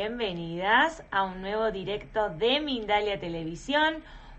bienvenidas a un nuevo directo de Mindalia Televisión.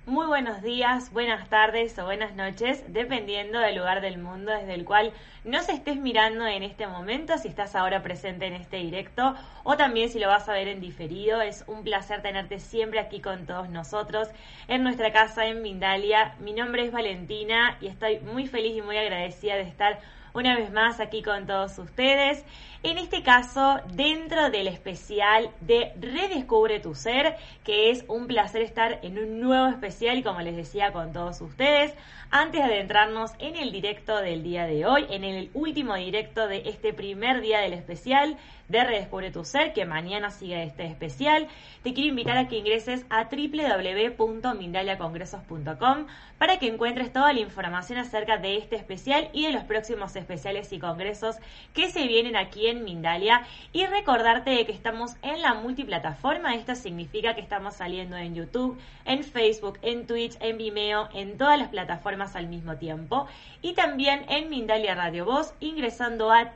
Muy buenos días, buenas tardes o buenas noches, dependiendo del lugar del mundo desde el cual nos estés mirando en este momento, si estás ahora presente en este directo o también si lo vas a ver en diferido. Es un placer tenerte siempre aquí con todos nosotros en nuestra casa en Mindalia. Mi nombre es Valentina y estoy muy feliz y muy agradecida de estar una vez más aquí con todos ustedes. En este caso, dentro del especial de Redescubre tu Ser, que es un placer estar en un nuevo especial como les decía con todos ustedes, antes de adentrarnos en el directo del día de hoy, en el último directo de este primer día del especial de Redescubre tu Ser, que mañana sigue este especial, te quiero invitar a que ingreses a www.mindaliacongresos.com para que encuentres toda la información acerca de este especial y de los próximos especiales y congresos que se vienen aquí en Mindalia. Y recordarte de que estamos en la multiplataforma, esto significa que estamos saliendo en YouTube, en Facebook, en Twitch, en Vimeo, en todas las plataformas al mismo tiempo. Y también en Mindalia Radio Voz ingresando a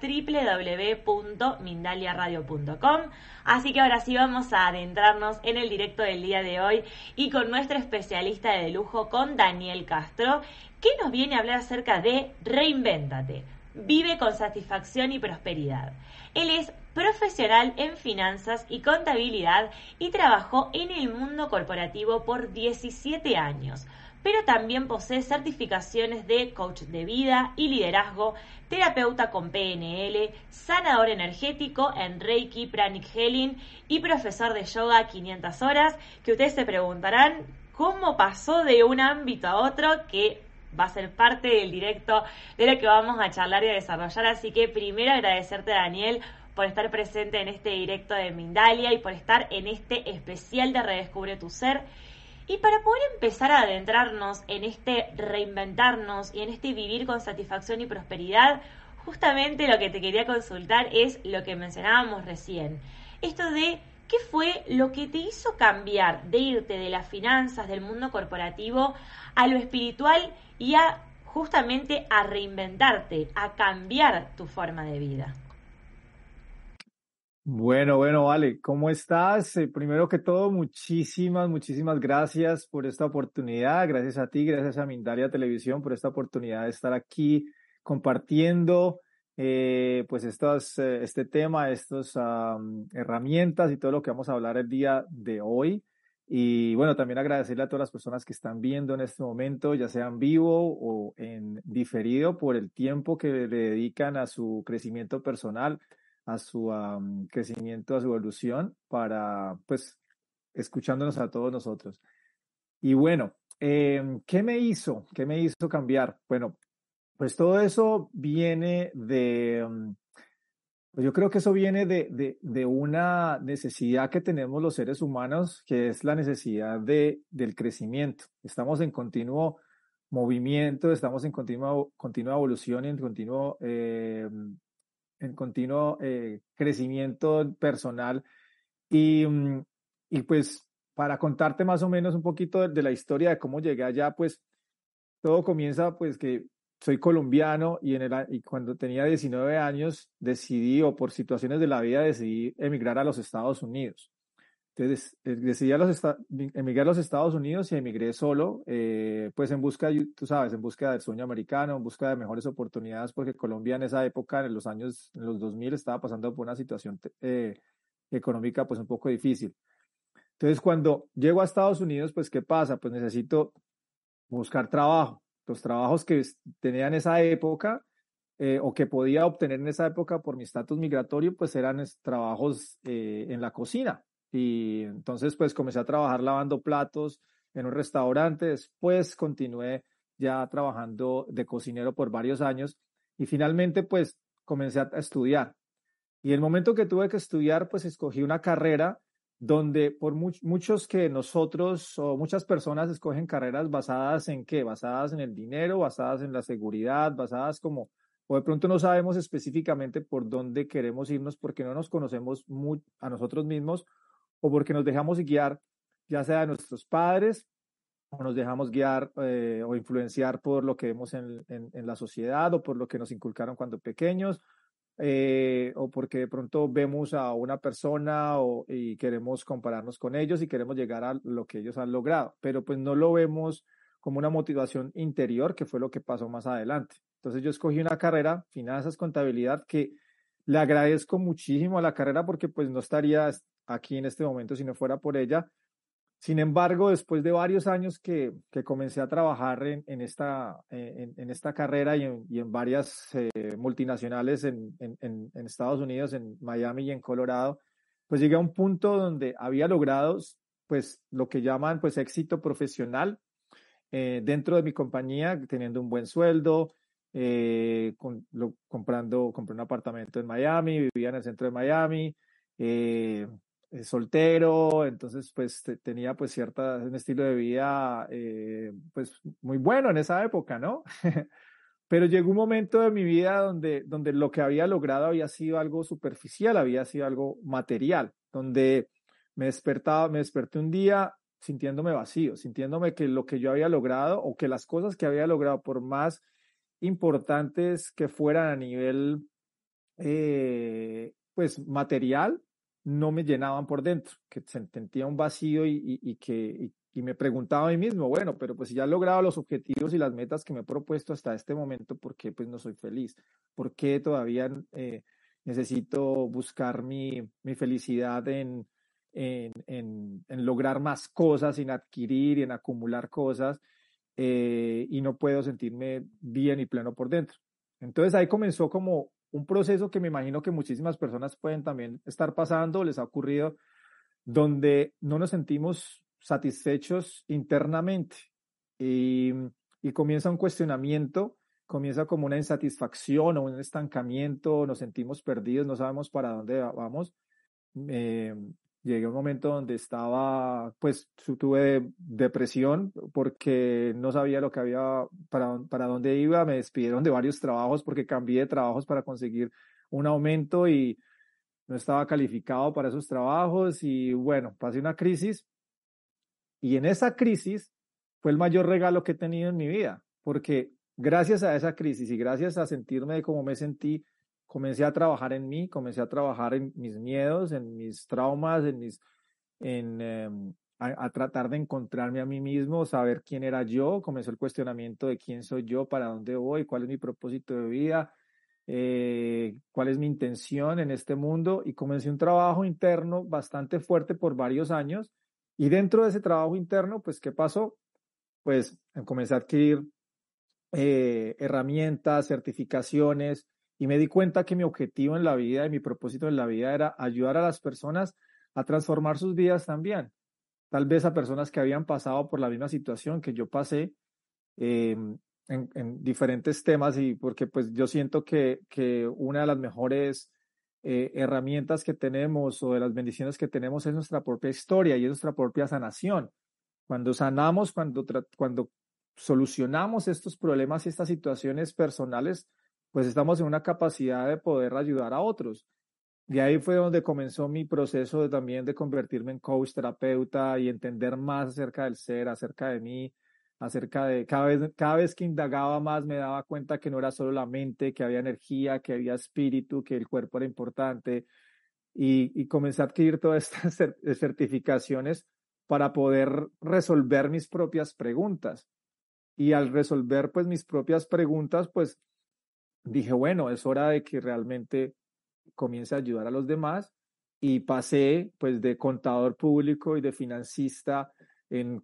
www.mindaliaradio.com. Así que ahora sí vamos a adentrarnos en el directo del día de hoy y con nuestro especialista de lujo, con Daniel Castro, que nos viene a hablar acerca de Reinvéntate vive con satisfacción y prosperidad. Él es profesional en finanzas y contabilidad y trabajó en el mundo corporativo por 17 años, pero también posee certificaciones de coach de vida y liderazgo, terapeuta con PNL, sanador energético en Reiki, Pranic Healing y profesor de yoga 500 horas, que ustedes se preguntarán cómo pasó de un ámbito a otro que va a ser parte del directo de lo que vamos a charlar y a desarrollar. Así que primero agradecerte, Daniel, por estar presente en este directo de Mindalia y por estar en este especial de Redescubre tu Ser. Y para poder empezar a adentrarnos en este reinventarnos y en este vivir con satisfacción y prosperidad, justamente lo que te quería consultar es lo que mencionábamos recién. Esto de qué fue lo que te hizo cambiar de irte de las finanzas, del mundo corporativo, a lo espiritual y a justamente a reinventarte, a cambiar tu forma de vida. Bueno, bueno, vale, ¿cómo estás? Eh, primero que todo, muchísimas, muchísimas gracias por esta oportunidad. Gracias a ti, gracias a Mindalia Televisión por esta oportunidad de estar aquí compartiendo eh, pues estas, eh, este tema, estas herramientas y todo lo que vamos a hablar el día de hoy. Y bueno, también agradecerle a todas las personas que están viendo en este momento, ya sea en vivo o en diferido, por el tiempo que le dedican a su crecimiento personal, a su crecimiento, a su evolución, para, pues, escuchándonos a todos nosotros. Y bueno, em, ¿qué me hizo? ¿Qué me hizo cambiar? Bueno, pues todo eso viene de, pues yo creo que eso viene de, de, una necesidad que tenemos los seres humanos, que es la necesidad de, del crecimiento. Estamos en continuo movimiento, estamos en continua, continua evolución, en continuo, eh, en continuo eh, crecimiento personal. Y, mm, y pues para contarte más o menos un poquito de, la historia de cómo llegué allá, pues todo comienza pues que soy colombiano y, en el, y cuando tenía 19 años decidí, o por situaciones de la vida, decidí emigrar a los Estados Unidos. Entonces eh, decidí a los emigrar a los Estados Unidos y emigré solo, eh, pues en busca, tú sabes, en busca del sueño americano, en busca de mejores oportunidades, porque Colombia en esa época, en los años, en los 2000, estaba pasando por una situación eh, económica pues un poco difícil. Entonces cuando llego a Estados Unidos, pues ¿qué pasa? Pues necesito buscar trabajo los trabajos que tenía en esa época eh, o que podía obtener en esa época por mi estatus migratorio, pues eran trabajos eh, en la cocina. Y entonces pues comencé a trabajar lavando platos en un restaurante, después continué ya trabajando de cocinero por varios años y finalmente pues comencé a estudiar. Y el momento que tuve que estudiar, pues escogí una carrera donde por muchos que nosotros o muchas personas escogen carreras basadas en qué, basadas en el dinero, basadas en la seguridad, basadas como, o de pronto no sabemos específicamente por dónde queremos irnos porque no nos conocemos a nosotros mismos o porque nos dejamos guiar ya sea de nuestros padres o nos dejamos guiar eh, o influenciar por lo que vemos en, la sociedad o por lo que nos inculcaron cuando pequeños eh, o porque de pronto vemos a una persona y queremos compararnos con ellos y queremos llegar a lo que ellos han logrado, pero pues no lo vemos como una motivación interior, que fue lo que pasó más adelante. Entonces yo escogí una carrera, finanzas, contabilidad, que le agradezco muchísimo a la carrera porque pues no estaría aquí en este momento si no fuera por ella. Sin embargo, después de varios años que, que comencé a trabajar en, en esta, en, en, esta carrera y en, y en varias eh, multinacionales en, en, Estados Unidos, en Miami y en Colorado, pues llegué a un punto donde había logrado pues lo que llaman pues éxito profesional eh, dentro de mi compañía, teniendo un buen sueldo, eh, con, lo, comprando, compré un apartamento en Miami, vivía en el centro de Miami, eh, soltero, entonces pues tenía pues cierta, un estilo de vida pues muy bueno en esa época, ¿no? Pero llegó un momento de mi vida donde, donde lo que había logrado había sido algo superficial, había sido algo material, donde me despertaba, me desperté un día sintiéndome vacío, sintiéndome que lo que yo había logrado o que las cosas que había logrado, por más importantes que fueran a nivel, eh, pues, material, no me llenaban por dentro, que sentía un vacío y, que y, me preguntaba a mí mismo, bueno, pero pues si ya he logrado los objetivos y las metas que me he propuesto hasta este momento, ¿por qué pues no soy feliz? ¿Por qué todavía eh, necesito buscar mi, mi felicidad en, en, en, lograr más cosas, en adquirir y en acumular cosas, eh, y no puedo sentirme bien y pleno por dentro. Entonces ahí comenzó como un proceso que me imagino que muchísimas personas pueden también estar pasando, les ha ocurrido, donde no nos sentimos satisfechos internamente y, comienza un cuestionamiento, comienza como una insatisfacción o un estancamiento, nos sentimos perdidos, no sabemos para dónde vamos. Eh, llegué a un momento donde estaba, pues tuve depresión porque no sabía lo que había, para, para dónde iba, me despidieron de varios trabajos porque cambié de trabajos para conseguir un aumento y no estaba calificado para esos trabajos y bueno, pasé una crisis y en esa crisis fue el mayor regalo que he tenido en mi vida porque gracias a esa crisis y gracias a sentirme como me sentí, comencé a trabajar en mí, comencé a trabajar en mis miedos, en mis traumas, en mis, en, em, a, tratar de encontrarme a mí mismo, saber quién era yo, comenzó el cuestionamiento de quién soy yo, para dónde voy, cuál es mi propósito de vida, eh, cuál es mi intención en este mundo y comencé un trabajo interno bastante fuerte por varios años y dentro de ese trabajo interno, pues, ¿qué pasó? Pues comencé a adquirir eh, herramientas, certificaciones, y me di cuenta que mi objetivo en la vida y mi propósito en la vida era ayudar a las personas a transformar sus vidas también. Tal vez a personas que habían pasado por la misma situación que yo pasé em, en, diferentes temas y porque pues yo siento que, que una de las mejores eh, herramientas que tenemos o de las bendiciones que tenemos es nuestra propia historia y es nuestra propia sanación. Cuando sanamos, cuando, cuando solucionamos estos problemas y estas situaciones personales, pues estamos en una capacidad de poder ayudar a otros. Y ahí fue donde comenzó mi proceso de, también de convertirme en coach, terapeuta y entender más acerca del ser, acerca de mí, acerca de cada vez, cada vez que indagaba más me daba cuenta que no era solo la mente, que había energía, que había espíritu, que el cuerpo era importante y, y comencé a adquirir todas estas certificaciones para poder resolver mis propias preguntas. Y al resolver pues mis propias preguntas, pues dije, bueno, es hora de que realmente comience a ayudar a los demás y pasé pues de contador público y de financista en,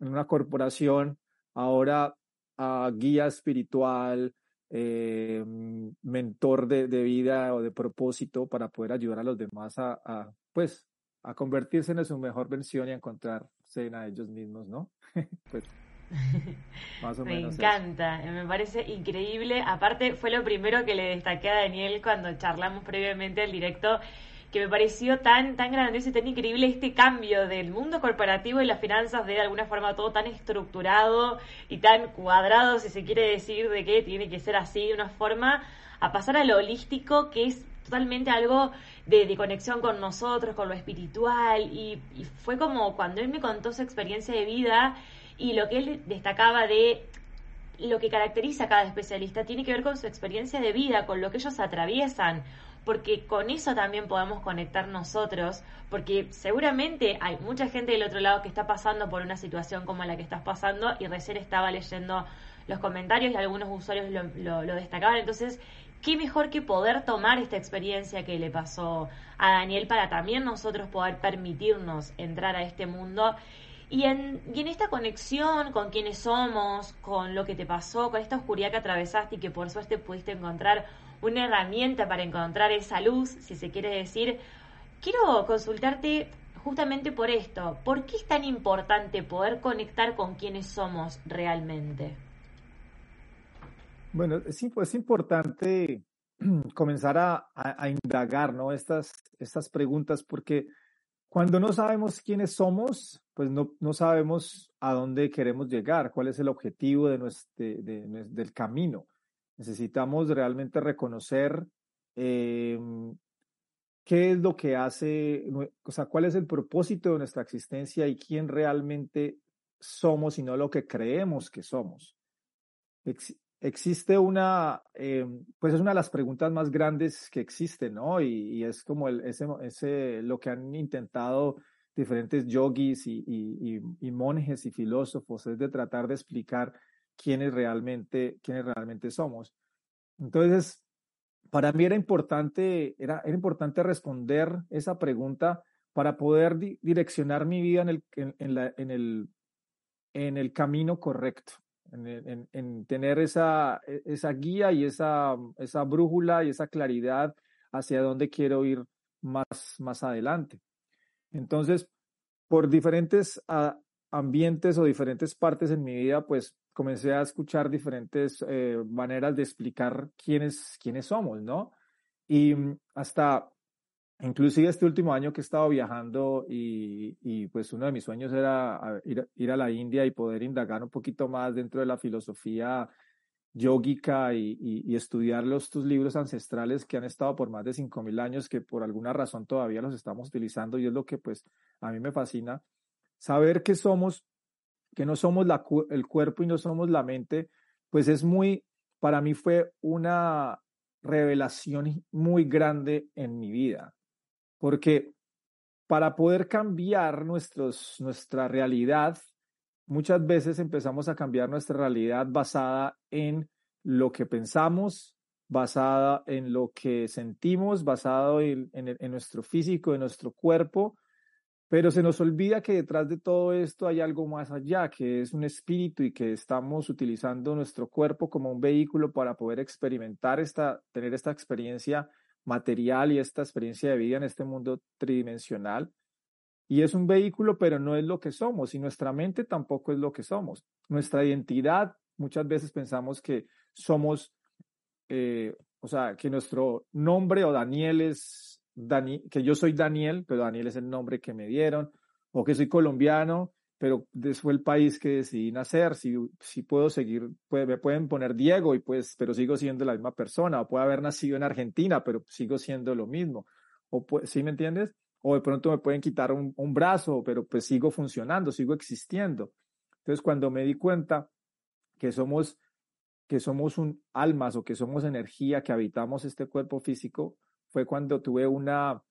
una corporación, ahora a guía espiritual, eh, mentor de, vida o de propósito para poder ayudar a los demás a, a, pues, a convertirse en su mejor versión y a encontrarse en a ellos mismos, ¿no? pues me encanta, me parece increíble. Aparte, fue lo primero que le destaqué a Daniel cuando charlamos previamente al directo, que me pareció tan, tan grandioso y tan increíble este cambio del mundo corporativo y las finanzas de, de alguna forma todo tan estructurado y tan cuadrado, si se quiere decir, de que tiene que ser así de una forma, a pasar a lo holístico, que es totalmente algo de, conexión con nosotros, con lo espiritual, y, y fue como cuando él me contó su experiencia de vida, y lo que él destacaba de lo que caracteriza a cada especialista tiene que ver con su experiencia de vida, con lo que ellos atraviesan, porque con eso también podemos conectar nosotros, porque seguramente hay mucha gente del otro lado que está pasando por una situación como la que estás pasando y recién estaba leyendo los comentarios y algunos usuarios lo, lo destacaban, entonces qué mejor que poder tomar esta experiencia que le pasó a Daniel para también nosotros poder permitirnos entrar a este mundo y en, esta conexión con quienes somos, con lo que te pasó, con esta oscuridad que atravesaste y que por suerte pudiste encontrar una herramienta para encontrar esa luz, si se quiere decir, quiero consultarte justamente por esto. ¿Por qué es tan importante poder conectar con quienes somos realmente? Bueno, es, es importante comenzar a, a, indagar ¿no? estas, estas preguntas porque cuando no sabemos quiénes somos, pues no, no sabemos a dónde queremos llegar, cuál es el objetivo de nuestro, de, del camino. Necesitamos realmente reconocer em, qué es lo que hace, o sea, cuál es el propósito de nuestra existencia y quién realmente somos y no lo que creemos que somos. Existe una, em, pues es una de las preguntas más grandes que existen, ¿no? Y, es como el, ese, ese, lo que han intentado diferentes yogis y, y, y, monjes y filósofos, es de tratar de explicar quiénes realmente, quiénes realmente somos. Entonces, para mí era importante, era, era importante responder esa pregunta para poder direccionar mi vida en el, en, la, en, el, en el camino correcto, en, en, tener esa, e, esa guía y esa, esa brújula y esa claridad hacia dónde quiero ir más, más adelante. Entonces, por diferentes ah, ambientes o diferentes partes en mi vida, pues comencé a escuchar diferentes eh, maneras de explicar quiénes, quiénes somos, ¿no? Y mm, hasta, inclusive este último año que he estado viajando y, pues uno de mis sueños era ir, a la India y poder indagar un poquito más dentro de la filosofía yógica y, y, estudiar los tus libros ancestrales que han estado por más de 5.000 años, que por alguna razón todavía los estamos utilizando y es lo que pues a mí me fascina. Saber que somos, que no somos el cuerpo y no somos la mente, pues es muy, para mí fue una revelación muy grande en mi vida, porque para poder cambiar nuestra realidad, muchas veces empezamos a cambiar nuestra realidad basada en lo que pensamos, basada en lo que sentimos, basado en, en, nuestro físico, en nuestro cuerpo, pero se nos olvida que detrás de todo esto hay algo más allá, que es un espíritu y que estamos utilizando nuestro cuerpo como un vehículo para poder experimentar esta, tener esta experiencia material y esta experiencia de vida en este mundo tridimensional. Y es un vehículo, pero no es lo que somos, y nuestra mente tampoco es lo que somos. Nuestra identidad, muchas veces pensamos que somos, eh, o sea, que nuestro nombre o Daniel es, Dani, que yo soy Daniel, pero Daniel es el nombre que me dieron, o que soy colombiano, pero fue el país que decidí nacer, si, si puedo seguir, puede, me pueden poner Diego, y pues, pero sigo siendo la misma persona, o puedo haber nacido en Argentina, pero sigo siendo lo mismo, o ¿sí me entiendes? o de pronto me pueden quitar un, brazo, pero pues sigo funcionando, sigo existiendo. Entonces, cuando me di cuenta que somos, que somos un almas o que somos energía, que habitamos este cuerpo físico, fue cuando tuve una,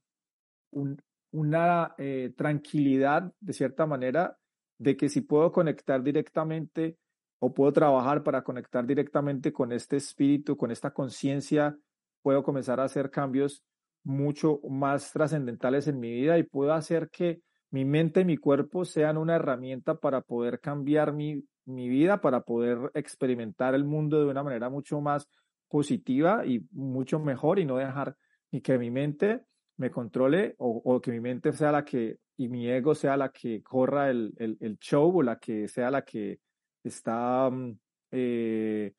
una eh, tranquilidad, de cierta manera, de que si puedo conectar directamente o puedo trabajar para conectar directamente con este espíritu, con esta conciencia, puedo comenzar a hacer cambios mucho más trascendentales en mi vida y puedo hacer que mi mente y mi cuerpo sean una herramienta para poder cambiar mi, mi vida, para poder experimentar el mundo de una manera mucho más positiva y mucho mejor y no dejar ni que mi mente me controle o, o, que mi mente sea la que y mi ego sea la que corra el, show o la que sea la que está mm, eh,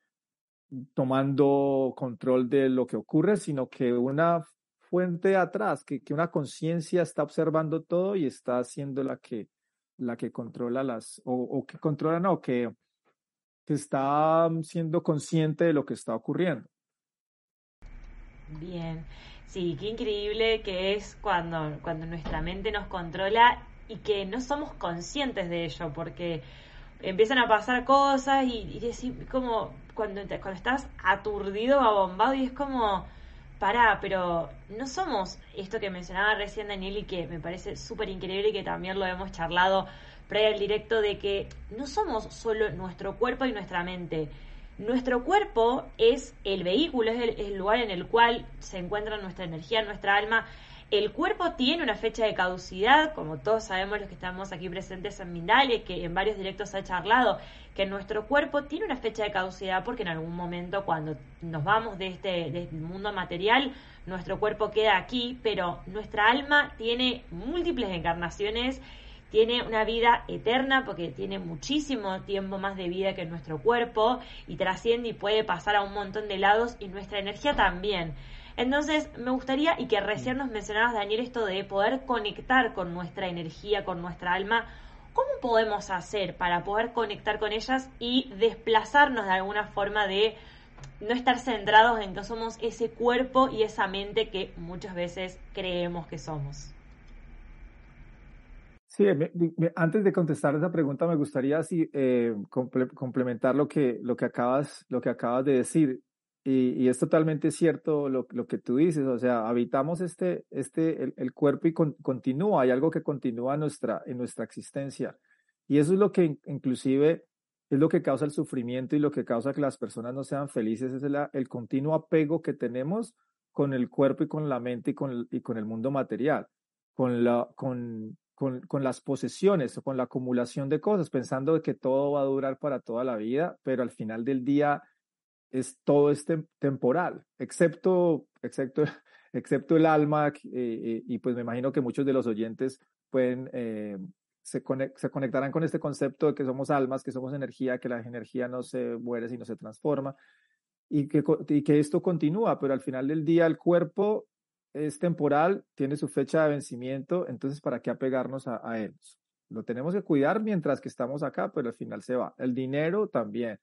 tomando control de lo que ocurre, sino que una fuente atrás, que, una conciencia está observando todo y está siendo la que, la que controla las, o, que controla, no, que, que está siendo consciente de lo que está ocurriendo. Bien, sí, qué increíble que es cuando, cuando nuestra mente nos controla y que no somos conscientes de ello, porque empiezan a pasar cosas y, y como cuando, cuando estás aturdido, abombado y es como, pará, pero no somos esto que mencionaba recién Daniel y que me parece súper increíble y que también lo hemos charlado previo al directo de que no somos solo nuestro cuerpo y nuestra mente. Nuestro cuerpo es el vehículo, es el, lugar en el cual se encuentra nuestra energía, nuestra alma. El cuerpo tiene una fecha de caducidad, como todos sabemos los que estamos aquí presentes en Mindalia, que en varios directos ha charlado, que nuestro cuerpo tiene una fecha de caducidad porque en algún momento cuando nos vamos de este, de este mundo material, nuestro cuerpo queda aquí, pero nuestra alma tiene múltiples encarnaciones tiene una vida eterna porque tiene muchísimo tiempo más de vida que nuestro cuerpo y trasciende y puede pasar a un montón de lados y nuestra energía también. Entonces, me gustaría, y que recién nos mencionabas, Daniel, esto de poder conectar con nuestra energía, con nuestra alma. ¿Cómo podemos hacer para poder conectar con ellas y desplazarnos de alguna forma de no estar centrados en que somos ese cuerpo y esa mente que muchas veces creemos que somos? Sí, antes de contestar esa pregunta, me gustaría eh, complementar lo que, lo, que acabas, lo que acabas de decir. Y, es totalmente cierto lo, lo, que tú dices, o sea, habitamos este, este, el, cuerpo y continúa, hay algo que continúa nuestra, en nuestra existencia. Y eso es lo que inclusive es lo que causa el sufrimiento y lo que causa que las personas no sean felices, es el, el continuo apego que tenemos con el cuerpo y con la mente y con, y con el mundo material, con, la, con, con, las posesiones o con la acumulación de cosas, pensando que todo va a durar para toda la vida, pero al final del día es todo este temporal, excepto, excepto, excepto el alma, eh, y pues me imagino que muchos de los oyentes pueden, eh, se, se, conectarán con este concepto de que somos almas, que somos energía, que la energía no se muere, sino se transforma, y que, y que esto continúa, pero al final del día el cuerpo es temporal, tiene su fecha de vencimiento, entonces ¿para qué apegarnos a, él? Lo tenemos que cuidar mientras que estamos acá, pero al final se va. El dinero también,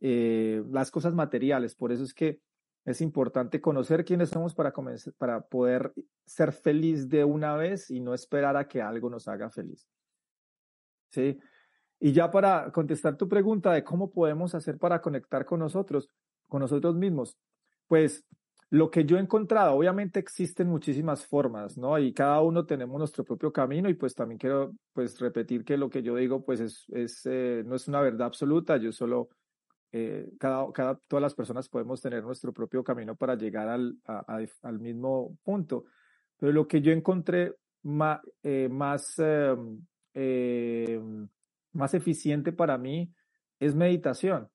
eh, las cosas materiales, por eso es que es importante conocer quiénes somos para, para poder ser feliz de una vez y no esperar a que algo nos haga feliz. ¿Sí? Y ya para contestar tu pregunta de cómo podemos hacer para conectar con nosotros, con nosotros mismos, pues lo que yo he encontrado, obviamente existen muchísimas formas, ¿no? Y cada uno tenemos nuestro propio camino y pues también quiero pues repetir que lo que yo digo pues es, es eh, no es una verdad absoluta, yo solo, eh, cada, cada, todas las personas podemos tener nuestro propio camino para llegar al, al mismo punto. Pero lo que yo encontré más, eh, más, em, más eficiente para mí es meditación.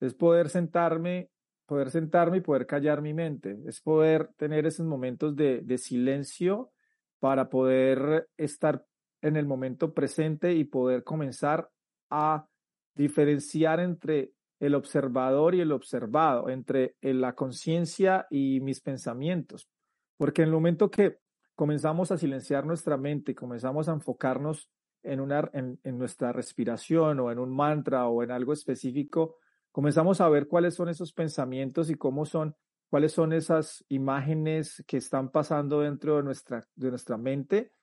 Es poder sentarme poder sentarme y poder callar mi mente, es poder tener esos momentos de, de silencio para poder estar en el momento presente y poder comenzar a diferenciar entre el observador y el observado, entre la conciencia y mis pensamientos. Porque en el momento que comenzamos a silenciar nuestra mente comenzamos a enfocarnos en, una, en, en nuestra respiración o en un mantra o en algo específico, comenzamos a ver cuáles son esos pensamientos y cómo son, cuáles son esas imágenes que están pasando dentro de nuestra, de nuestra mente.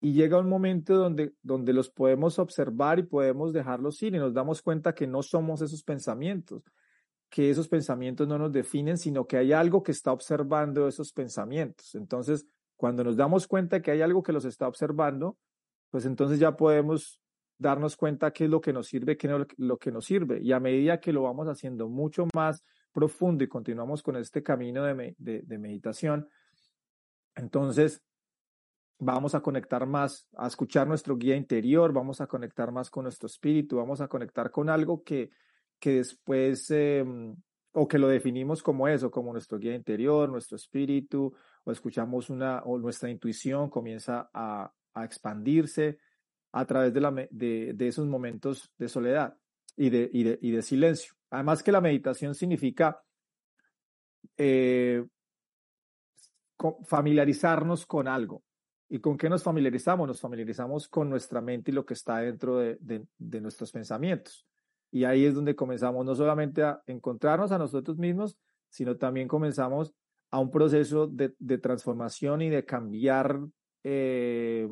Y llega un momento donde, donde los podemos observar y podemos dejarlos ir y nos damos cuenta que no somos esos pensamientos, que esos pensamientos no nos definen, sino que hay algo que está observando esos pensamientos. Entonces, cuando nos damos cuenta que hay algo que los está observando, pues entonces ya podemos darnos cuenta qué es lo que nos sirve, qué es lo que nos sirve. Y a medida que lo vamos haciendo mucho más profundo y continuamos con este camino de, de, meditación, entonces vamos a conectar más, a escuchar nuestro guía interior, vamos a conectar más con nuestro espíritu, vamos a conectar con algo que, que después, em, o que lo definimos como eso, como nuestro guía interior, nuestro espíritu, o escuchamos una, o nuestra intuición comienza a, a expandirse, a través de, la, de, de esos momentos de soledad y de, y de, y de, silencio. Además que la meditación significa eh, familiarizarnos con algo. ¿Y con qué nos familiarizamos? Nos familiarizamos con nuestra mente y lo que está dentro de, de, nuestros pensamientos. Y ahí es donde comenzamos no solamente a encontrarnos a nosotros mismos, sino también comenzamos a un proceso de, transformación y de cambiar, eh,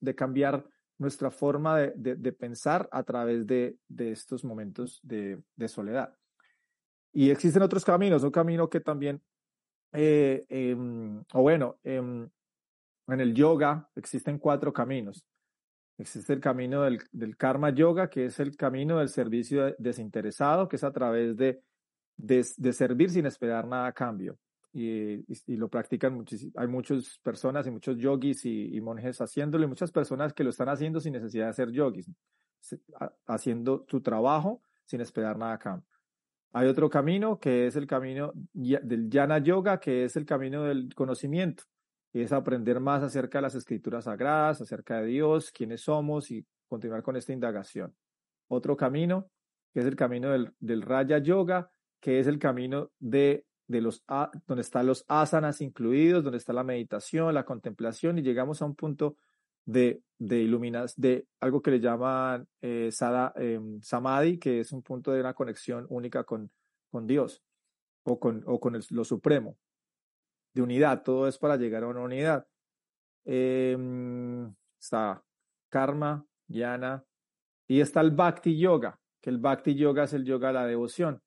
de cambiar nuestra forma de, pensar a través de, estos momentos de, soledad. Y existen otros caminos, un camino que también, eh, em, o bueno, em, en el yoga existen cuatro caminos. Existe el camino del, del, karma yoga, que es el camino del servicio desinteresado, que es a través de, de, servir sin esperar nada a cambio. Y, y, lo practican. Hay muchas personas y muchos yogis y, monjes haciéndolo y muchas personas que lo están haciendo sin necesidad de ser yogis, haciendo su trabajo sin esperar nada a cambio. Hay otro camino que es el camino del Jnana Yoga, que es el camino del conocimiento y es aprender más acerca de las escrituras sagradas, acerca de Dios, quiénes somos y continuar con esta indagación. Otro camino, que es el camino del, del Raya Yoga, que es el camino de, de los, donde están los asanas incluidos, donde está la meditación, la contemplación, y llegamos a un punto de, de iluminas, de algo que le llaman eh, sada, em, samadhi, que es un punto de una conexión única con, con Dios o con, o con lo supremo de unidad, todo es para llegar a una unidad. Em, está karma, yana, y está el bhakti yoga, que el bhakti yoga es el yoga de la devoción.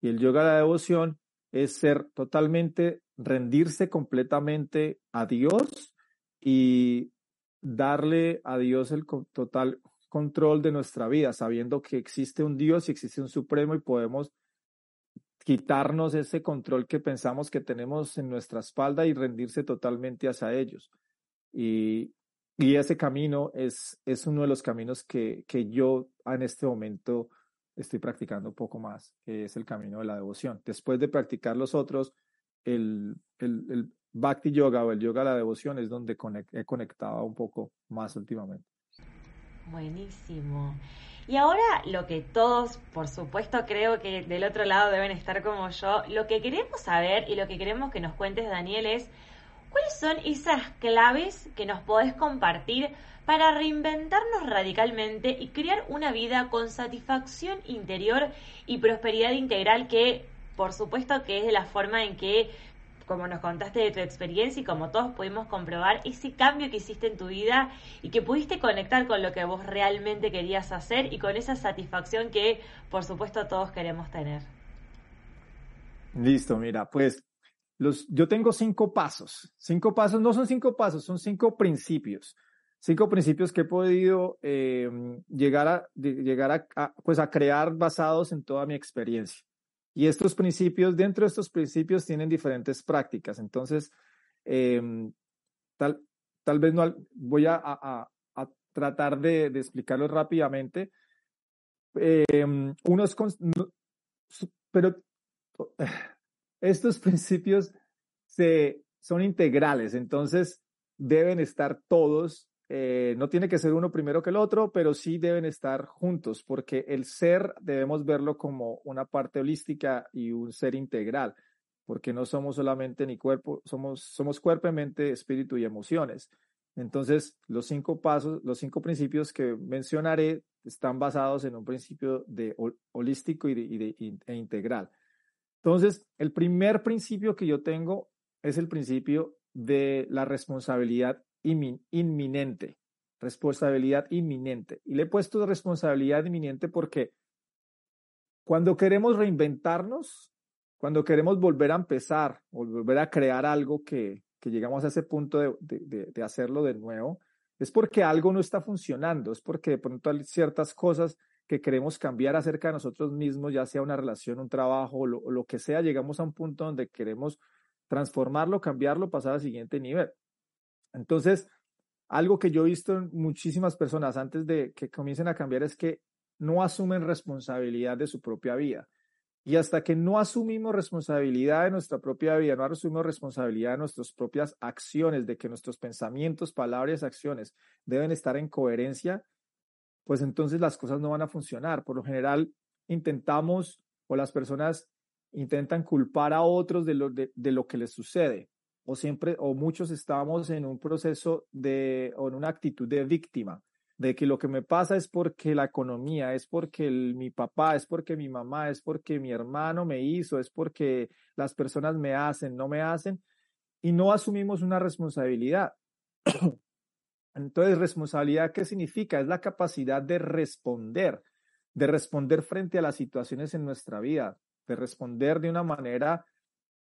Y el yoga de la devoción es ser totalmente, rendirse completamente a Dios y darle a Dios el total control de nuestra vida, sabiendo que existe un Dios y existe un Supremo y podemos quitarnos ese control que pensamos que tenemos en nuestra espalda y rendirse totalmente hacia ellos. Y, y ese camino es, es uno de los caminos que, que yo en este momento estoy practicando un poco más, que es el camino de la devoción. Después de practicar los otros, el, el, el Bhakti Yoga o el Yoga de la devoción es donde he conectado un poco más últimamente. Buenísimo. Y ahora lo que todos, por supuesto, creo que del otro lado deben estar como yo, lo que queremos saber y lo que queremos que nos cuentes, Daniel, es cuáles son esas claves que nos podés compartir para reinventarnos radicalmente y crear una vida con satisfacción interior y prosperidad integral que, por supuesto, que es de la forma en que como nos contaste de tu experiencia y como todos pudimos comprobar ese cambio que hiciste en tu vida y que pudiste conectar con lo que vos realmente querías hacer y con esa satisfacción que por supuesto todos queremos tener. Listo, mira, pues yo tengo cinco pasos. Cinco pasos, no son cinco pasos, son cinco principios. Cinco principios que he podido eh, llegar, a, llegar a, pues a crear basados en toda mi experiencia. Y estos principios, dentro de estos principios tienen diferentes prácticas. Entonces, em, tal, tal vez no voy a, tratar de, de, explicarlo rápidamente. Eh, pero estos principios se, son integrales, entonces deben estar todos eh, no tiene que ser uno primero que el otro, pero sí deben estar juntos, porque el ser debemos verlo como una parte holística y un ser integral, porque no somos solamente ni cuerpo, somos, somos cuerpo, mente, espíritu y emociones. Entonces, los cinco pasos, los cinco principios que mencionaré están basados en un principio de holístico y, de, e integral. Entonces, el primer principio que yo tengo es el principio de la responsabilidad inminente, responsabilidad inminente. Y le he puesto responsabilidad inminente porque cuando queremos reinventarnos, cuando queremos volver a empezar o volver a crear algo que, llegamos a ese punto de, de, de, hacerlo de nuevo, es porque algo no está funcionando, es porque de pronto hay ciertas cosas que queremos cambiar acerca de nosotros mismos, ya sea una relación, un trabajo lo, lo que sea, llegamos a un punto donde queremos transformarlo, cambiarlo, pasar al siguiente nivel. Entonces, algo que yo he visto en muchísimas personas antes de que comiencen a cambiar es que no asumen responsabilidad de su propia vida. Y hasta que no asumimos responsabilidad de nuestra propia vida, no asumimos responsabilidad de nuestras propias acciones, de que nuestros pensamientos, palabras, acciones deben estar en coherencia, pues entonces las cosas no van a funcionar. Por lo general, intentamos o las personas intentan culpar a otros de lo, de, lo que les sucede o siempre o muchos estamos en un proceso de o en una actitud de víctima, de que lo que me pasa es porque la economía, es porque mi papá, es porque mi mamá, es porque mi hermano me hizo, es porque las personas me hacen, no me hacen y no asumimos una responsabilidad. Entonces, responsabilidad, ¿qué significa? Es la capacidad de responder, de responder frente a las situaciones en nuestra vida, de responder de una manera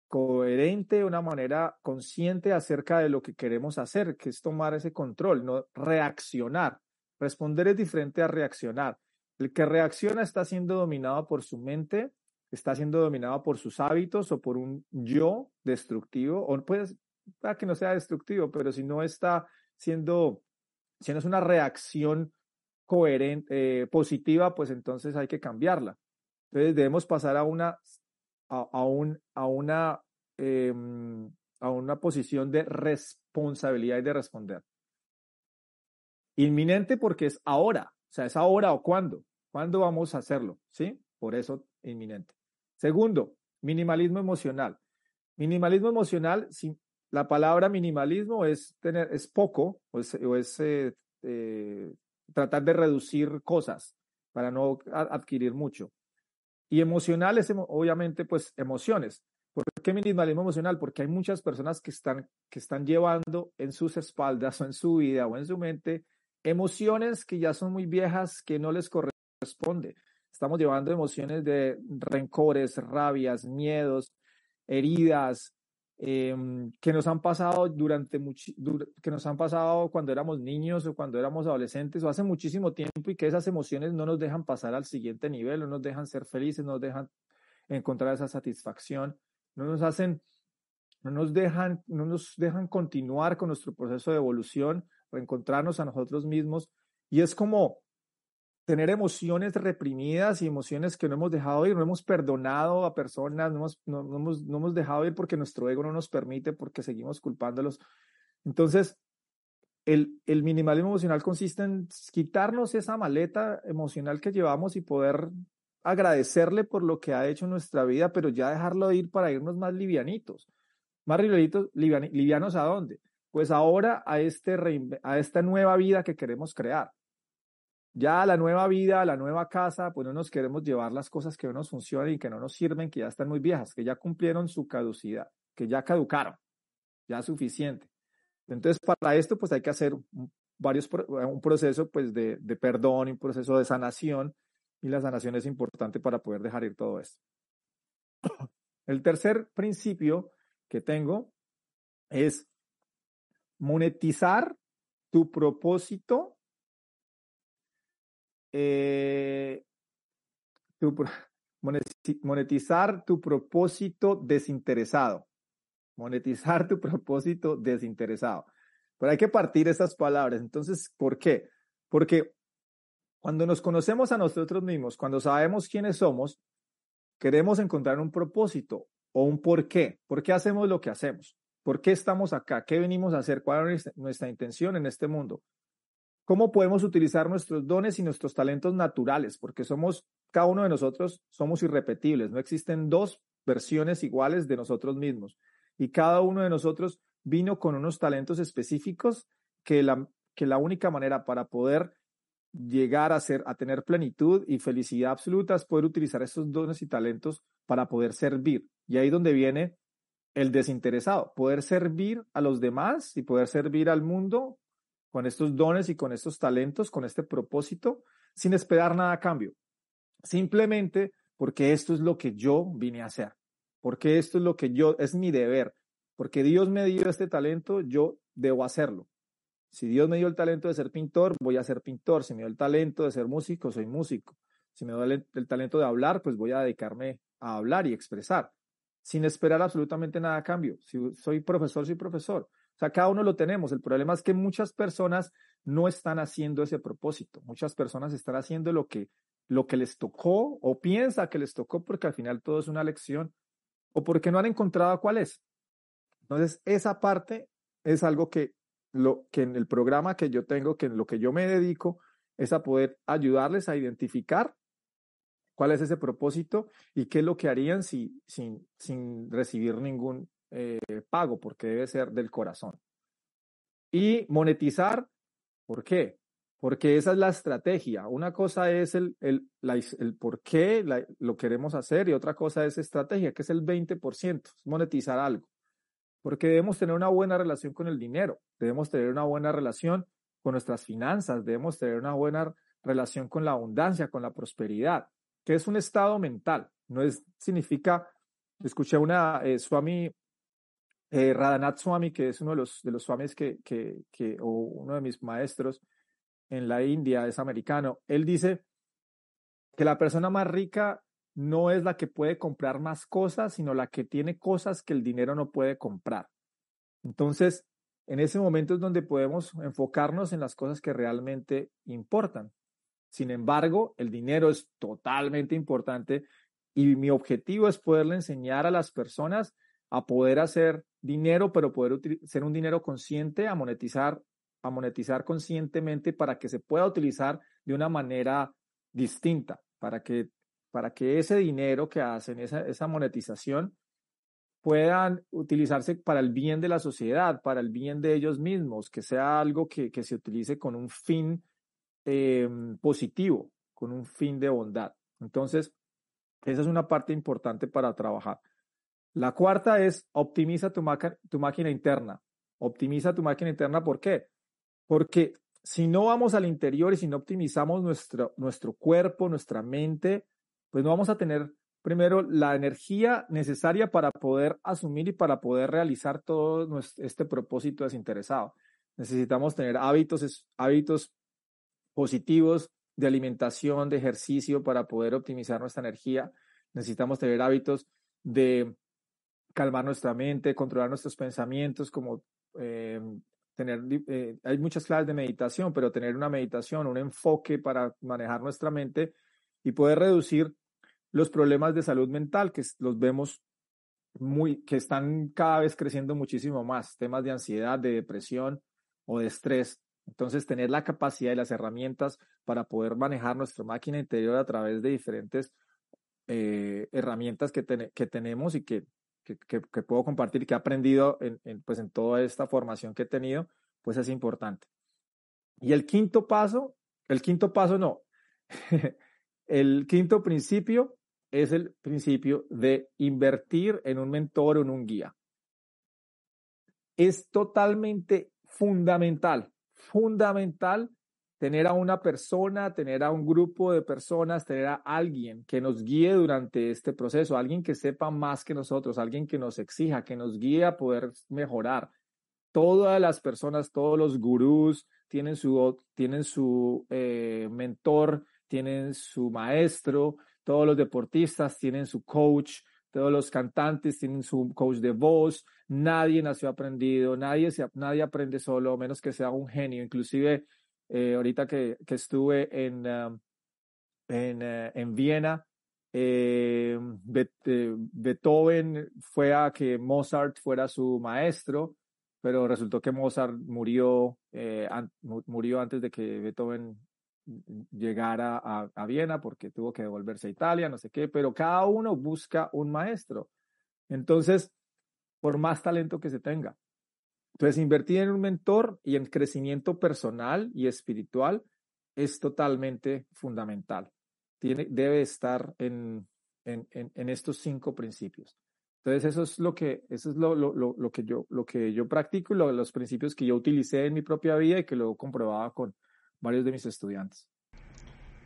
coherente, de una manera consciente acerca de lo que queremos hacer, que es tomar ese control, no reaccionar. Responder es diferente a reaccionar. El que reacciona está siendo dominado por su mente, está siendo dominado por sus hábitos o por un yo destructivo, o puede que no sea destructivo, pero si no está siendo, si no es una reacción coherente, eh, positiva, pues entonces hay que cambiarla. Entonces debemos pasar a una, a, un, a una, em, a una posición de responsabilidad y de responder. Inminente porque es ahora, o sea, es ahora o cuándo. ¿Cuándo vamos a hacerlo? ¿Sí? Por eso, inminente. Segundo, minimalismo emocional. Minimalismo emocional, la palabra minimalismo es tener, es poco, o es, eh, eh, tratar de reducir cosas para no adquirir mucho. Y emocional es obviamente pues emociones. ¿Por qué minimalismo emocional? Porque hay muchas personas que están, que están llevando en sus espaldas o en su vida o en su mente emociones que ya son muy viejas, que no les corresponde. Estamos llevando emociones de rencores, rabias, miedos, heridas, em, que nos han pasado durante que nos han pasado cuando éramos niños o cuando éramos adolescentes o hace muchísimo tiempo y que esas emociones no nos dejan pasar al siguiente nivel, no nos dejan ser felices, no nos dejan encontrar esa satisfacción, no nos hacen, no nos dejan, no nos dejan continuar con nuestro proceso de evolución reencontrarnos a nosotros mismos. Y es como tener emociones reprimidas y emociones que no hemos dejado ir, no hemos perdonado a personas, no hemos, no, hemos, no hemos dejado ir porque nuestro ego no nos permite, porque seguimos culpándolos. Entonces, el, el minimalismo emocional consiste en quitarnos esa maleta emocional que llevamos y poder agradecerle por lo que ha hecho en nuestra vida, pero ya dejarlo ir para irnos más livianitos. Más livianitos, livianos a dónde? pues ahora a, este a esta nueva vida que queremos crear. Ya la nueva vida, la nueva casa, pues no nos queremos llevar las cosas que no nos funcionan y que no nos sirven, que ya están muy viejas, que ya cumplieron su caducidad, que ya caducaron, ya suficiente. Entonces, para esto, pues hay que hacer varios, un proceso pues de, de perdón, un proceso de sanación, y la sanación es importante para poder dejar ir todo esto. El tercer principio que tengo es monetizar tu propósito, eh, monetizar tu propósito desinteresado. Monetizar tu propósito desinteresado. Pero hay que partir esas palabras. Entonces, ¿por qué? Porque cuando nos conocemos a nosotros mismos, cuando sabemos quiénes somos, queremos encontrar un propósito o un por qué. ¿Por qué hacemos lo que hacemos? ¿Por qué estamos acá? ¿Qué venimos a hacer? ¿Cuál es nuestra intención en este mundo? ¿Cómo podemos utilizar nuestros dones y nuestros talentos naturales? Porque somos, cada uno de nosotros somos irrepetibles. No existen dos versiones iguales de nosotros mismos. Y cada uno de nosotros vino con unos talentos específicos que la, que la única manera para poder llegar a, ser, a tener plenitud y felicidad absoluta es poder utilizar esos dones y talentos para poder servir. Y ahí donde viene el desinteresado, poder servir a los demás y poder servir al mundo con estos dones y con estos talentos, con este propósito, sin esperar nada a cambio. Simplemente porque esto es lo que yo vine a hacer, porque esto es lo que yo, es mi deber, porque Dios me dio este talento, yo debo hacerlo. Si Dios me dio el talento de ser pintor, voy a ser pintor. Si me dio el talento de ser músico, soy músico. Si me dio el, el talento de hablar, pues voy a dedicarme a hablar y expresar sin esperar absolutamente nada a cambio. Si soy profesor, soy profesor. O sea, cada uno lo tenemos. El problema es que muchas personas no están haciendo ese propósito. Muchas personas están haciendo lo que, lo que les tocó o piensa que les tocó porque al final todo es una lección o porque no han encontrado cuál es. Entonces, esa parte es algo que, lo, que en el programa que yo tengo, que en lo que yo me dedico, es a poder ayudarles a identificar cuál es ese propósito y qué es lo que harían si, sin, sin recibir ningún eh, pago, porque debe ser del corazón. Y monetizar, ¿por qué? Porque esa es la estrategia. Una cosa es el, el, por qué lo queremos hacer y otra cosa es estrategia, que es el 20%, monetizar algo. Porque debemos tener una buena relación con el dinero, debemos tener una buena relación con nuestras finanzas, debemos tener una buena relación con la abundancia, con la prosperidad, que es un estado mental, no es, significa, escuché una eh, Swami, eh, Radhanath Swami, que es uno de los, de los Swamis que, que, que, o uno de mis maestros en la India, es americano, él dice que la persona más rica no es la que puede comprar más cosas, sino la que tiene cosas que el dinero no puede comprar. Entonces, en ese momento es donde podemos enfocarnos en las cosas que realmente importan. Sin embargo, el dinero es totalmente importante y mi objetivo es poderle enseñar a las personas a poder hacer dinero, pero poder ser un dinero consciente, a monetizar, a monetizar conscientemente para que se pueda utilizar de una manera distinta, para que, para que ese dinero que hacen, esa, esa monetización, puedan utilizarse para el bien de la sociedad, para el bien de ellos mismos, que sea algo que, que se utilice con un fin eh, positivo, con un fin de bondad. Entonces, esa es una parte importante para trabajar. La cuarta es optimiza tu, tu máquina interna. Optimiza tu máquina interna, ¿por qué? Porque si no vamos al interior y si no optimizamos nuestro, nuestro cuerpo, nuestra mente, pues no vamos a tener primero la energía necesaria para poder asumir y para poder realizar todo este propósito desinteresado. Necesitamos tener hábitos, hábitos positivos de alimentación, de ejercicio para poder optimizar nuestra energía. Necesitamos tener hábitos de calmar nuestra mente, controlar nuestros pensamientos, como eh, tener, eh, hay muchas claves de meditación, pero tener una meditación, un enfoque para manejar nuestra mente y poder reducir los problemas de salud mental que los vemos muy, que están cada vez creciendo muchísimo más, temas de ansiedad, de depresión o de estrés. Entonces, tener la capacidad y las herramientas para poder manejar nuestra máquina interior a través de diferentes eh, herramientas que, que tenemos y que, que, puedo compartir y que he aprendido en, en, pues en toda esta formación que he tenido, pues es importante. Y el quinto paso, el quinto paso no, el quinto principio es el principio de invertir en un mentor o en un guía. Es totalmente fundamental fundamental tener a una persona, tener a un grupo de personas, tener a alguien que nos guíe durante este proceso, alguien que sepa más que nosotros, alguien que nos exija, que nos guíe a poder mejorar. Todas las personas, todos los gurús tienen su, tienen su eh, mentor, tienen su maestro, todos los deportistas tienen su coach, todos los cantantes tienen su coach de voz, nadie nació aprendido, nadie, nadie aprende solo, menos que sea un genio. Inclusive, eh, ahorita que, que, estuve en, en, uh, en, Viena, eh, Beethoven fue a que Mozart fuera su maestro, pero resultó que Mozart murió, eh, murió antes de que Beethoven llegar a, a, Viena porque tuvo que devolverse a Italia, no sé qué, pero cada uno busca un maestro. Entonces, por más talento que se tenga. Entonces, invertir en un mentor y en crecimiento personal y espiritual es totalmente fundamental. Tiene, debe estar en, en, en, estos cinco principios. Entonces, eso es lo que, eso es lo, lo, lo, que, yo, lo que yo practico y los principios que yo utilicé en mi propia vida y que luego comprobaba con, varios de mis estudiantes.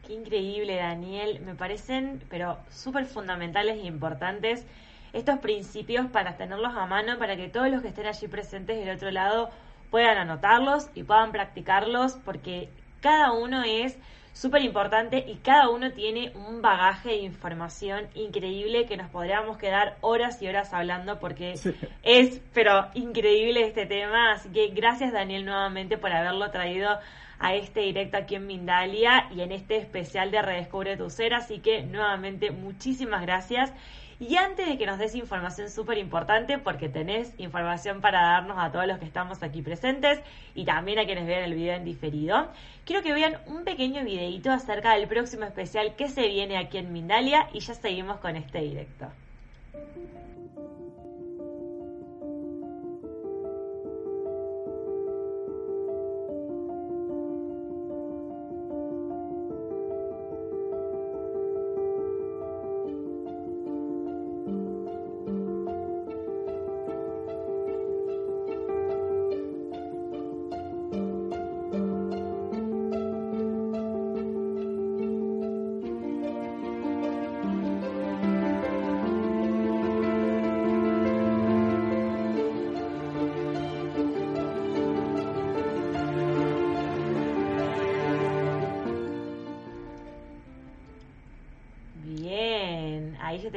Qué increíble, Daniel. Me parecen, pero súper fundamentales e importantes estos principios para tenerlos a mano, para que todos los que estén allí presentes del otro lado puedan anotarlos y puedan practicarlos, porque cada uno es súper importante y cada uno tiene un bagaje de información increíble que nos podríamos quedar horas y horas hablando porque es, pero increíble este tema. Así que gracias Daniel nuevamente por haberlo traído a este directo aquí en Mindalia y en este especial de Redescubre tu Ser. Así que nuevamente muchísimas gracias. Y antes de que nos des información súper importante, porque tenés información para darnos a todos los que estamos aquí presentes y también a quienes vean el video en diferido, quiero que vean un pequeño videito acerca del próximo especial que se viene aquí en Mindalia y ya seguimos con este directo.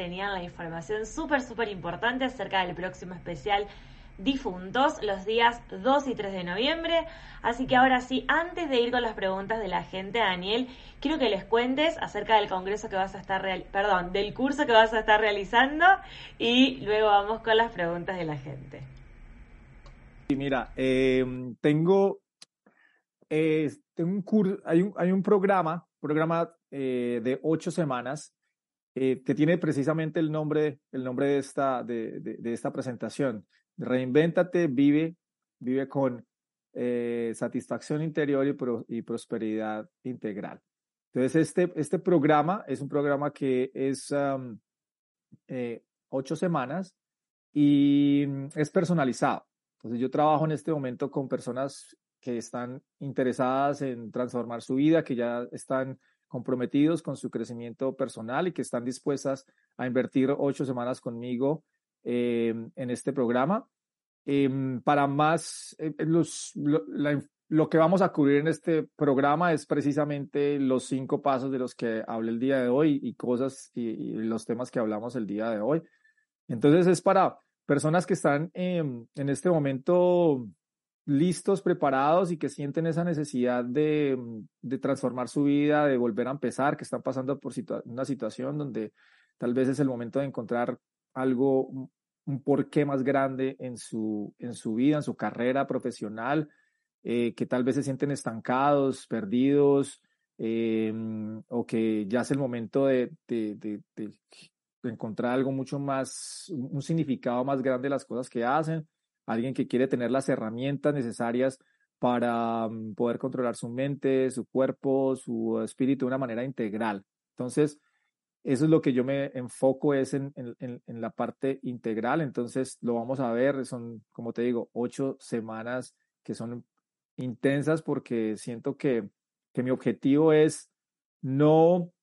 Tenían la información súper, súper importante acerca del próximo especial difuntos los días 2 y 3 de noviembre. Así que ahora sí, antes de ir con las preguntas de la gente, Daniel, quiero que les cuentes acerca del congreso que vas a estar, real perdón, del curso que vas a estar realizando y luego vamos con las preguntas de la gente. Sí, mira, em, tengo, tengo un curso, hay un, hay un programa, programa eh, de ocho semanas eh, que tiene precisamente el nombre, el nombre de, esta, de, de esta presentación. Reinvéntate, vive, vive con eh, satisfacción interior y, prosperidad integral. Entonces, este, este programa es un programa que es eh, ocho semanas y mm, es personalizado. Entonces, yo trabajo en este momento con personas que están interesadas en transformar su vida, que ya están comprometidos con su crecimiento personal y que están dispuestas a invertir ocho semanas conmigo Em, en este programa. Em, para más, eh, los, lo, que vamos a cubrir en este programa es precisamente los cinco pasos de los que hablé el día de hoy y cosas y, los temas que hablamos el día de hoy. Entonces es para personas que están en este momento listos, preparados y que sienten esa necesidad de, de, transformar su vida, de volver a empezar, que están pasando por una situación donde tal vez es el momento de encontrar algo, un porqué más grande en su, en su vida, en su carrera profesional, eh, que tal vez se sienten estancados, perdidos, em, o que ya es el momento de, de, de, encontrar algo mucho más, un significado más grande de las cosas que hacen, alguien que quiere tener las herramientas necesarias para mm, poder controlar su mente, su cuerpo, su espíritu de una manera integral. Entonces, eso es lo que yo me enfoco es en, la parte integral. Entonces lo vamos a ver. Son, como te digo, ocho semanas que son intensas porque siento que, que mi objetivo es no,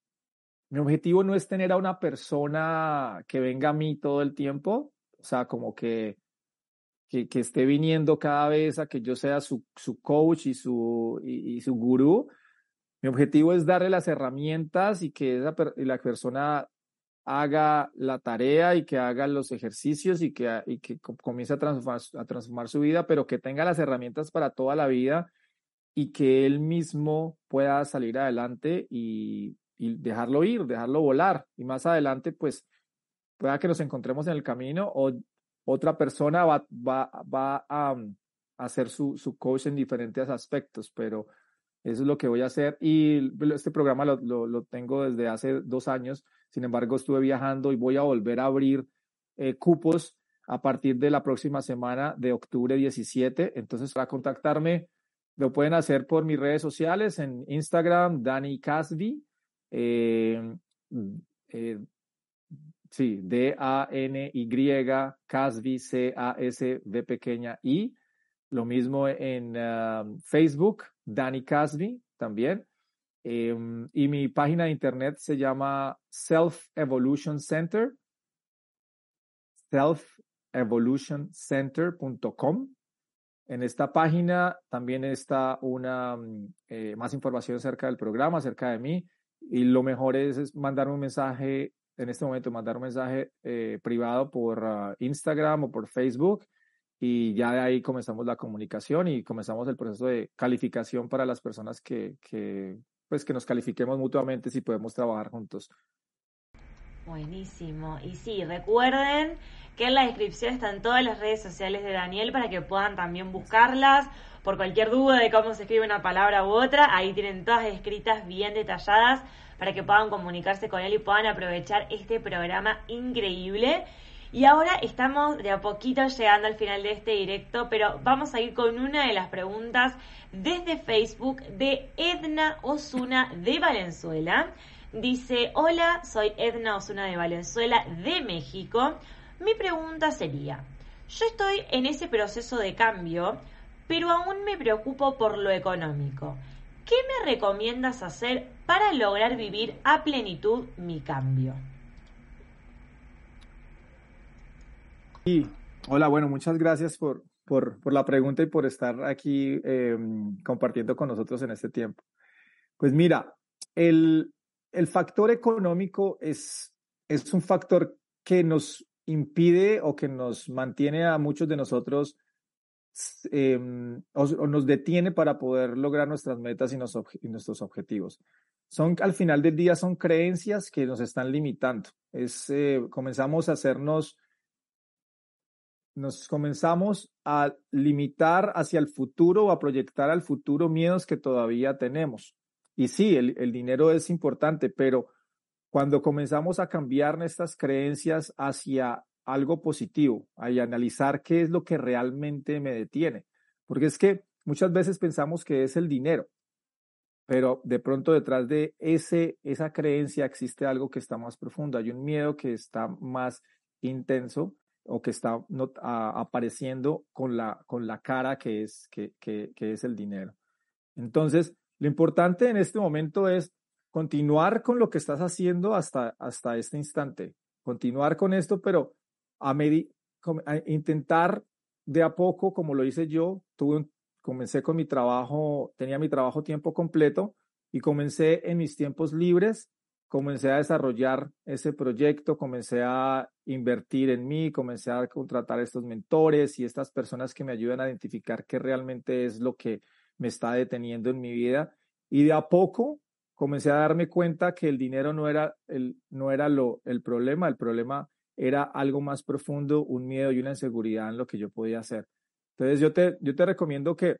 mi objetivo no es tener a una persona que venga a mí todo el tiempo. O sea, como que, que, esté viniendo cada vez a que yo sea su, su coach y su, y, y su gurú, mi objetivo es darle las herramientas y que esa la persona haga la tarea y que haga los ejercicios y que, y que comience a transformar, a transformar su vida, pero que tenga las herramientas para toda la vida y que él mismo pueda salir adelante y, y dejarlo ir, dejarlo volar. Y más adelante, pues, pueda que nos encontremos en el camino o otra persona va, va, va a, a hacer su, su coach en diferentes aspectos, pero eso es lo que voy a hacer y este programa lo, lo, tengo desde hace dos años. Sin embargo, estuve viajando y voy a volver a abrir eh, cupos a partir de la próxima semana de octubre 17. Entonces, para contactarme, lo pueden hacer por mis redes sociales en Instagram, Dani Casby. Eh, eh, sí, D-A-N-Y, Casby, C-A-S-B pequeña I. Lo mismo en ah, Facebook, Danny Casby también. Em, y mi página de internet se llama Self Evolution Center, selfevolutioncenter.com. En esta página también está una mm, eh, más información acerca del programa, acerca de mí. Y lo mejor es mandar un mensaje, en este momento, mandar un mensaje eh, privado por ah, Instagram o por Facebook y ya de ahí comenzamos la comunicación y comenzamos el proceso de calificación para las personas que, que, pues, que nos califiquemos mutuamente si podemos trabajar juntos. Buenísimo. Y sí, recuerden que en la descripción están todas las redes sociales de Daniel para que puedan también buscarlas. Por cualquier duda de cómo se escribe una palabra u otra, ahí tienen todas escritas bien detalladas para que puedan comunicarse con él y puedan aprovechar este programa increíble. Y ahora estamos de a poquito llegando al final de este directo, pero vamos a ir con una de las preguntas desde Facebook de Edna Osuna de Valenzuela. Dice, hola, soy Edna Osuna de Valenzuela de México. Mi pregunta sería, yo estoy en ese proceso de cambio, pero aún me preocupo por lo económico. ¿Qué me recomiendas hacer para lograr vivir a plenitud mi cambio? hola, bueno, muchas gracias por, por, por la pregunta y por estar aquí em, compartiendo con nosotros en este tiempo. Pues mira, el, el factor económico es, es un factor que nos impide o que nos mantiene a muchos de nosotros em, o, nos detiene para poder lograr nuestras metas y, nuestros objetivos. Son, al final del día, son creencias que nos están limitando. Es, eh, comenzamos a hacernos, nos comenzamos a limitar hacia el futuro o a proyectar al futuro miedos que todavía tenemos. Y sí, el, el dinero es importante, pero cuando comenzamos a cambiar nuestras creencias hacia algo positivo, a analizar qué es lo que realmente me detiene. Porque es que muchas veces pensamos que es el dinero, pero de pronto detrás de ese, esa creencia existe algo que está más profundo. Hay un miedo que está más intenso o que está apareciendo con la, con la cara que es, que, que, que es el dinero. Entonces, lo importante en este momento es continuar con lo que estás haciendo hasta, hasta este instante, continuar con esto, pero a, intentar de a poco, como lo hice yo, tuve comencé con mi trabajo, tenía mi trabajo tiempo completo y comencé en mis tiempos libres, comencé a desarrollar ese proyecto, comencé a invertir en mí, comencé a contratar a estos mentores y estas personas que me ayudan a identificar qué realmente es lo que me está deteniendo en mi vida. Y de a poco comencé a darme cuenta que el dinero no era el, no era lo, el problema, el problema era algo más profundo, un miedo y una inseguridad en lo que yo podía hacer. Entonces yo te, yo te recomiendo que,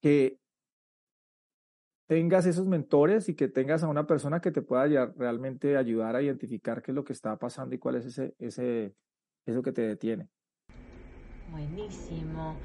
que tengas esos mentores y que tengas a una persona que te pueda realmente ayudar a identificar qué es lo que está pasando y cuál es ese, ese, eso que te detiene. Buenísimo.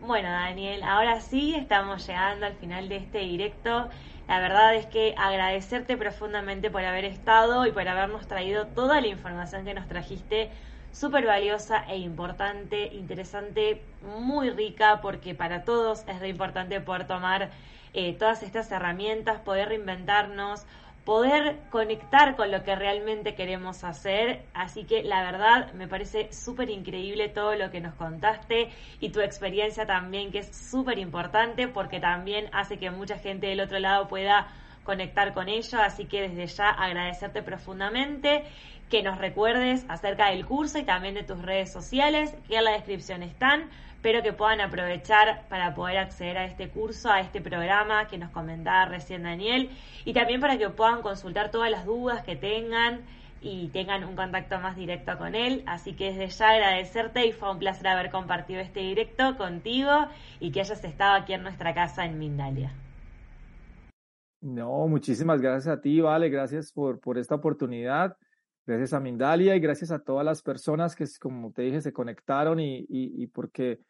Bueno, Daniel, ahora sí estamos llegando al final de este directo. La verdad es que agradecerte profundamente por haber estado y por habernos traído toda la información que nos trajiste, súper valiosa e importante, interesante, muy rica, porque para todos es re importante poder tomar eh, todas estas herramientas, poder reinventarnos, poder conectar con lo que realmente queremos hacer. Así que la verdad me parece súper increíble todo lo que nos contaste y tu experiencia también, que es súper importante porque también hace que mucha gente del otro lado pueda conectar con ello. Así que desde ya agradecerte profundamente que nos recuerdes acerca del curso y también de tus redes sociales, que en la descripción están Espero que puedan aprovechar para poder acceder a este curso, a este programa que nos comentaba recién Daniel, y también para que puedan consultar todas las dudas que tengan y tengan un contacto más directo con él. Así que desde ya agradecerte y fue un placer haber compartido este directo contigo y que hayas estado aquí en nuestra casa en Mindalia. No, muchísimas gracias a ti, Vale, gracias por, por esta oportunidad. Gracias a Mindalia y gracias a todas las personas que, como te dije, se conectaron y, y, porque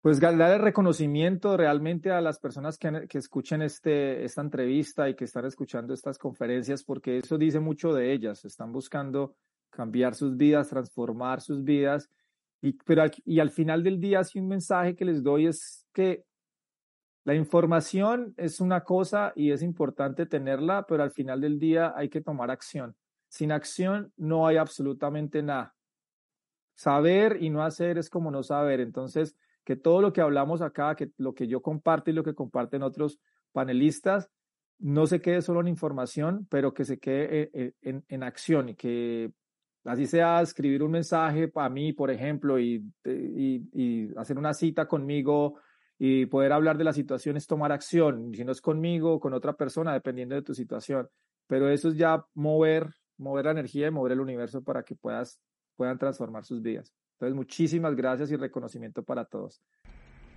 pues dar el reconocimiento realmente a las personas que, que escuchen este, esta entrevista y que están escuchando estas conferencias, porque eso dice mucho de ellas, están buscando cambiar sus vidas, transformar sus vidas, y, pero y al final del día, sí un mensaje que les doy es que la información es una cosa y es importante tenerla, pero al final del día hay que tomar acción. Sin acción no hay absolutamente nada. Saber y no hacer es como no saber. Entonces, que todo lo que hablamos acá, que lo que yo comparto y lo que comparten otros panelistas, no se quede solo en información, pero que se quede eh, eh, en, acción y que así sea escribir un mensaje para mí, por ejemplo, y, y, hacer una cita conmigo y poder hablar de la situación es tomar acción, si no es conmigo con otra persona, dependiendo de tu situación. Pero eso es ya mover, mover la energía y mover el universo para que puedas, puedan transformar sus vidas. Entonces, muchísimas gracias y reconocimiento para todos.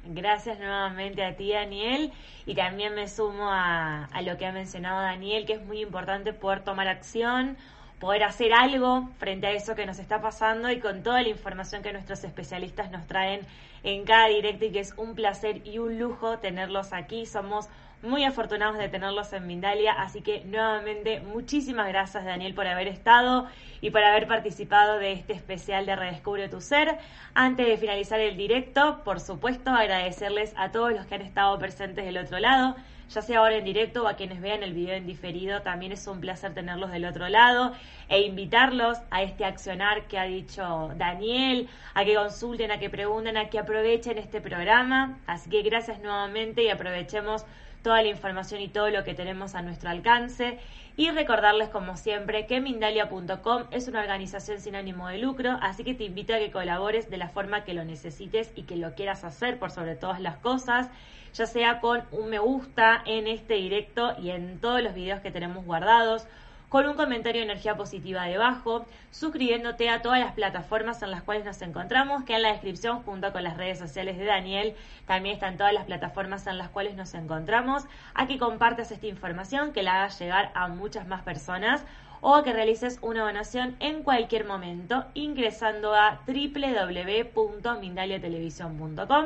Gracias nuevamente a ti, Daniel. Y también me sumo a, a, lo que ha mencionado Daniel, que es muy importante poder tomar acción, poder hacer algo frente a eso que nos está pasando y con toda la información que nuestros especialistas nos traen en cada directo y que es un placer y un lujo tenerlos aquí. Somos muy afortunados de tenerlos en Mindalia, así que nuevamente muchísimas gracias Daniel por haber estado y por haber participado de este especial de Redescubre tu Ser. Antes de finalizar el directo, por supuesto agradecerles a todos los que han estado presentes del otro lado, ya sea ahora en directo o a quienes vean el video en diferido, también es un placer tenerlos del otro lado e invitarlos a este accionar que ha dicho Daniel, a que consulten, a que pregunten, a que aprovechen este programa. Así que gracias nuevamente y aprovechemos toda la información y todo lo que tenemos a nuestro alcance. Y recordarles, como siempre, que Mindalia.com es una organización sin ánimo de lucro, así que te invito a que colabores de la forma que lo necesites y que lo quieras hacer por sobre todas las cosas, ya sea con un me gusta en este directo y en todos los videos que tenemos guardados con un comentario de energía positiva debajo, suscribiéndote a todas las plataformas en las cuales nos encontramos, que en la descripción junto con las redes sociales de Daniel también están todas las plataformas en las cuales nos encontramos, a que compartas esta información, que la hagas llegar a muchas más personas o a que realices una donación en cualquier momento ingresando a www.mindaliatelevisión.com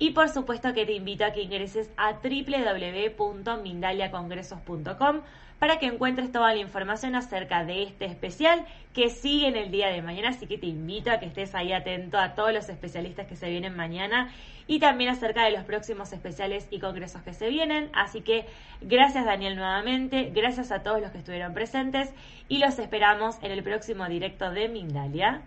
y por supuesto que te invito a que ingreses a www.mindaliacongresos.com para que encuentres toda la información acerca de este especial que sigue en el día de mañana. Así que te invito a que estés ahí atento a todos los especialistas que se vienen mañana y también acerca de los próximos especiales y congresos que se vienen. Así que gracias Daniel nuevamente, gracias a todos los que estuvieron presentes y los esperamos en el próximo directo de Mindalia.